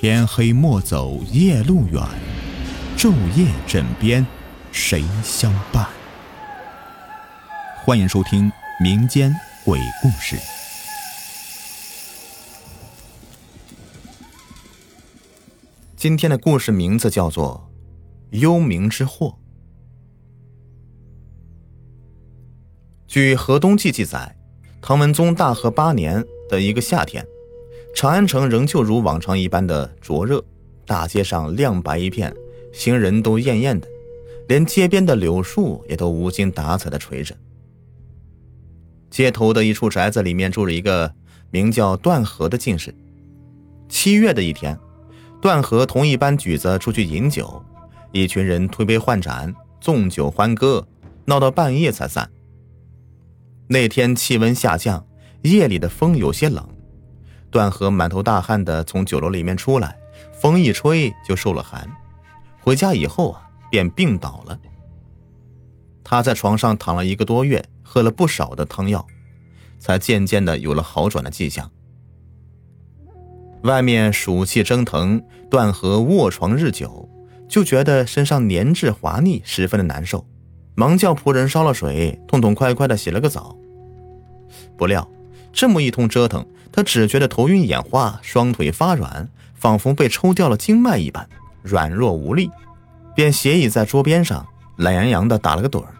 天黑莫走夜路远，昼夜枕边谁相伴？欢迎收听民间鬼故事。今天的故事名字叫做《幽冥之祸》。据《河东记》记载，唐文宗大和八年的一个夏天，长安城仍旧如往常一般的灼热，大街上亮白一片，行人都艳艳的，连街边的柳树也都无精打采的垂着。街头的一处宅子里面住着一个名叫段和的进士。七月的一天，段和同一班举子出去饮酒，一群人推杯换盏，纵酒欢歌，闹到半夜才散。那天气温下降，夜里的风有些冷。段和满头大汗的从酒楼里面出来，风一吹就受了寒。回家以后啊，便病倒了。他在床上躺了一个多月，喝了不少的汤药，才渐渐的有了好转的迹象。外面暑气蒸腾，段和卧床日久，就觉得身上黏滞滑腻，十分的难受。忙叫仆人烧了水，痛痛快快的洗了个澡。不料这么一通折腾，他只觉得头晕眼花，双腿发软，仿佛被抽掉了经脉一般，软弱无力，便斜倚在桌边上，懒洋洋的打了个盹儿。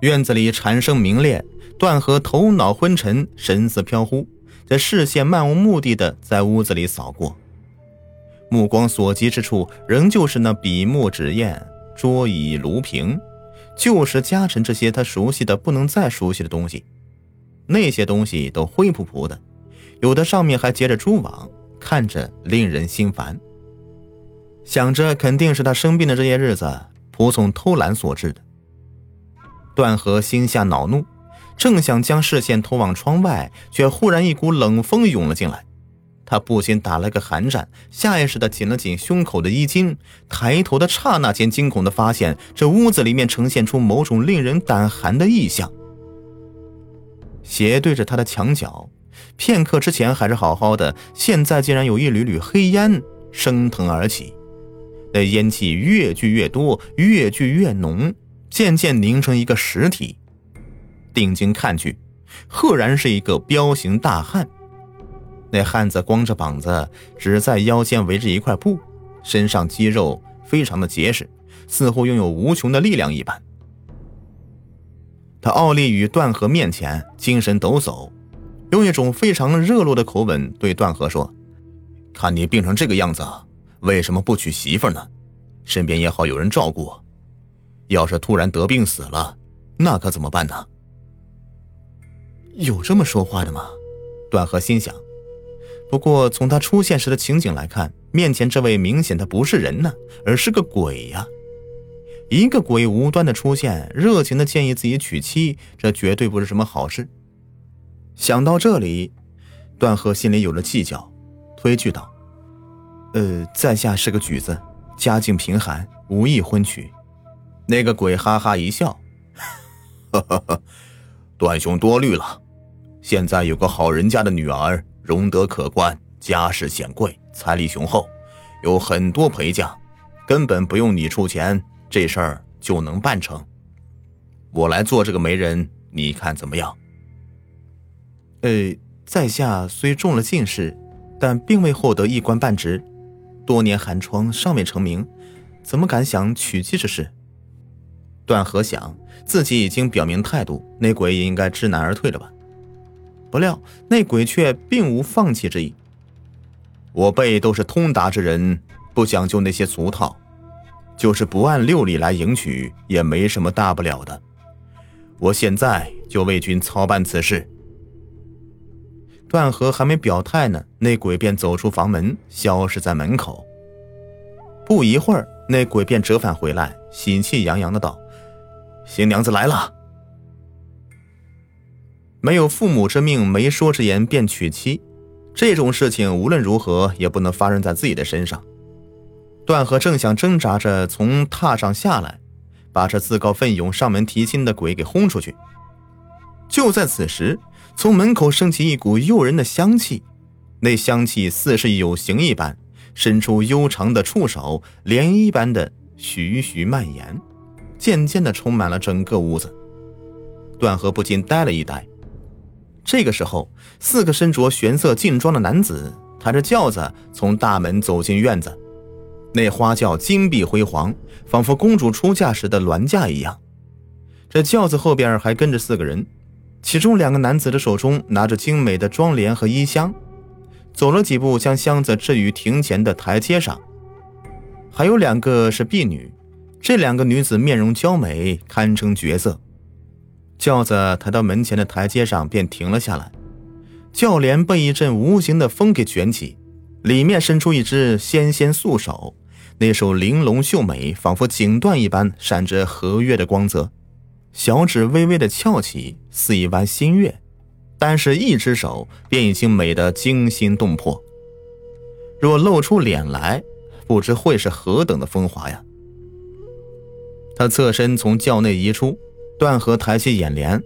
院子里蝉声鸣裂，段和头脑昏沉，神思飘忽，在视线漫无目的的在屋子里扫过，目光所及之处，仍旧是那笔墨纸砚。桌椅炉瓶，旧时家臣这些他熟悉的不能再熟悉的东西，那些东西都灰扑扑的，有的上面还结着蛛网，看着令人心烦。想着肯定是他生病的这些日子，仆从偷懒所致的。段和心下恼怒，正想将视线投往窗外，却忽然一股冷风涌了进来。他不禁打了个寒战，下意识地紧了紧胸口的衣襟。抬头的刹那间，惊恐地发现这屋子里面呈现出某种令人胆寒的异象。斜对着他的墙角，片刻之前还是好好的，现在竟然有一缕缕黑烟升腾而起。那烟气越聚越多，越聚越浓，渐渐凝成一个实体。定睛看去，赫然是一个彪形大汉。那汉子光着膀子，只在腰间围着一块布，身上肌肉非常的结实，似乎拥有无穷的力量一般。他傲立于段和面前，精神抖擞，用一种非常热络的口吻对段和说：“看你病成这个样子，为什么不娶媳妇呢？身边也好有人照顾。要是突然得病死了，那可怎么办呢？”有这么说话的吗？段和心想。不过，从他出现时的情景来看，面前这位明显他不是人呢，而是个鬼呀！一个鬼无端的出现，热情的建议自己娶妻，这绝对不是什么好事。想到这里，段和心里有了计较，推拒道：“呃，在下是个举子，家境贫寒，无意婚娶。”那个鬼哈哈一笑：“哈哈哈，段兄多虑了，现在有个好人家的女儿。”容德可观，家世显贵，财力雄厚，有很多陪嫁，根本不用你出钱，这事儿就能办成。我来做这个媒人，你看怎么样？呃，在下虽中了进士，但并未获得一官半职，多年寒窗尚未成名，怎么敢想娶妻之事？段和想自己已经表明态度，那鬼也应该知难而退了吧。不料那鬼却并无放弃之意。我辈都是通达之人，不讲究那些俗套，就是不按六礼来迎娶，也没什么大不了的。我现在就为君操办此事。段和还没表态呢，那鬼便走出房门，消失在门口。不一会儿，那鬼便折返回来，喜气洋洋的道：“新娘子来了。”没有父母之命、媒妁之言便娶妻，这种事情无论如何也不能发生在自己的身上。段和正想挣扎着从榻上下来，把这自告奋勇上门提亲的鬼给轰出去。就在此时，从门口升起一股诱人的香气，那香气似是有形一般，伸出悠长的触手，涟漪般的徐徐蔓延，渐渐的充满了整个屋子。段河不禁呆了一呆。这个时候，四个身着玄色劲装的男子抬着轿子从大门走进院子。那花轿金碧辉煌，仿佛公主出嫁时的銮驾一样。这轿子后边还跟着四个人，其中两个男子的手中拿着精美的妆奁和衣箱，走了几步，将箱子置于庭前的台阶上。还有两个是婢女，这两个女子面容娇美，堪称绝色。轿子抬到门前的台阶上，便停了下来。轿帘被一阵无形的风给卷起，里面伸出一只纤纤素手，那手玲珑秀美，仿佛锦缎一般，闪着和月的光泽。小指微微的翘起，似一弯新月，单是一只手便已经美得惊心动魄。若露出脸来，不知会是何等的风华呀！他侧身从轿内移出。段和抬起眼帘，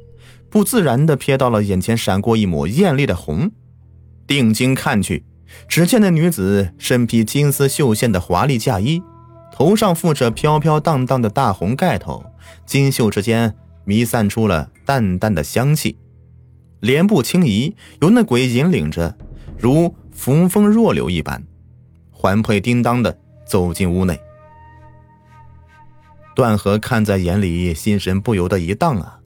不自然地瞥到了眼前闪过一抹艳丽的红，定睛看去，只见那女子身披金丝绣线的华丽嫁衣，头上覆着飘飘荡荡的大红盖头，金绣之间弥散出了淡淡的香气，莲步轻移，由那鬼引领着，如扶风若柳一般，环佩叮当的走进屋内。段河看在眼里，心神不由得一荡啊。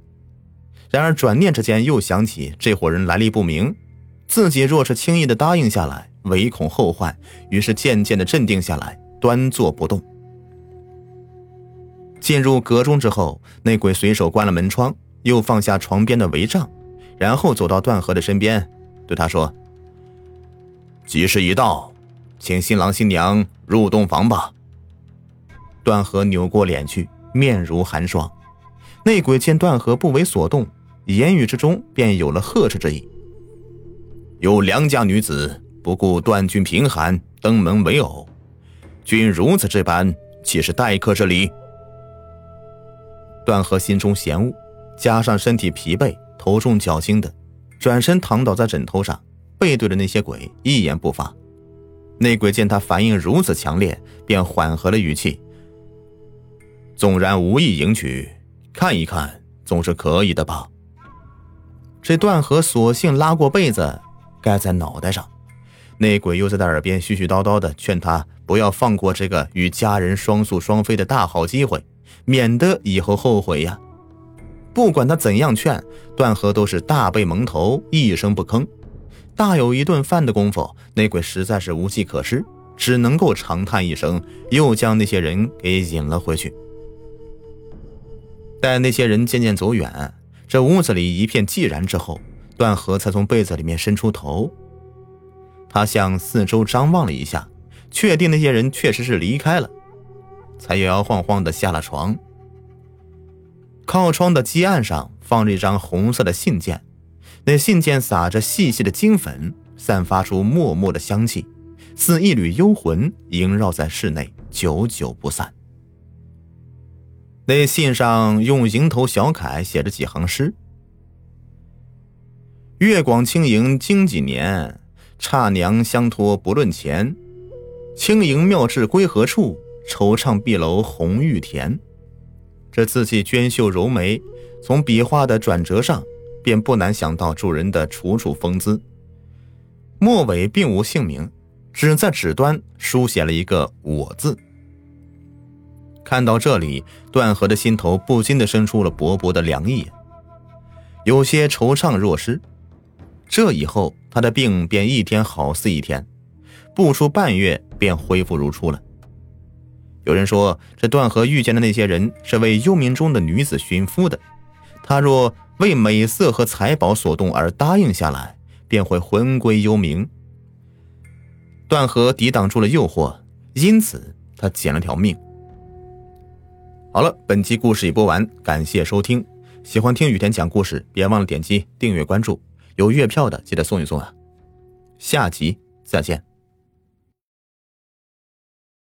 然而转念之间，又想起这伙人来历不明，自己若是轻易的答应下来，唯恐后患，于是渐渐的镇定下来，端坐不动。进入阁中之后，那鬼随手关了门窗，又放下床边的帷帐，然后走到段河的身边，对他说：“吉时已到，请新郎新娘入洞房吧。”段河扭过脸去，面如寒霜。内鬼见段河不为所动，言语之中便有了呵斥之意。有良家女子不顾段君贫寒登门为偶，君如此这般，岂是待客之礼？段河心中嫌恶，加上身体疲惫，头重脚轻的，转身躺倒在枕头上，背对着那些鬼，一言不发。内鬼见他反应如此强烈，便缓和了语气。纵然无意迎娶，看一看总是可以的吧。这段河索性拉过被子盖在脑袋上，内鬼又在他耳边絮絮叨叨的劝他不要放过这个与家人双宿双飞的大好机会，免得以后后悔呀。不管他怎样劝，段河都是大背蒙头，一声不吭。大有一顿饭的功夫，内鬼实在是无计可施，只能够长叹一声，又将那些人给引了回去。待那些人渐渐走远，这屋子里一片寂然之后，段河才从被子里面伸出头。他向四周张望了一下，确定那些人确实是离开了，才摇摇晃晃的下了床。靠窗的基案上放着一张红色的信件，那信件撒着细细的金粉，散发出默默的香气，似一缕幽魂萦绕在室内，久久不散。那信上用蝇头小楷写着几行诗：“月广轻盈经几年，差娘相托不论钱。轻盈妙质归何处？惆怅碧楼红玉田。”这字迹娟秀柔美，从笔画的转折上，便不难想到主人的楚楚风姿。末尾并无姓名，只在纸端书写了一个“我”字。看到这里，段河的心头不禁的生出了薄薄的凉意，有些惆怅若失。这以后，他的病便一天好似一天，不出半月便恢复如初了。有人说，这段河遇见的那些人是为幽冥中的女子寻夫的，他若为美色和财宝所动而答应下来，便会魂归幽冥。段河抵挡住了诱惑，因此他捡了条命。好了，本期故事已播完，感谢收听。喜欢听雨田讲故事，别忘了点击订阅关注。有月票的记得送一送啊！下集再见。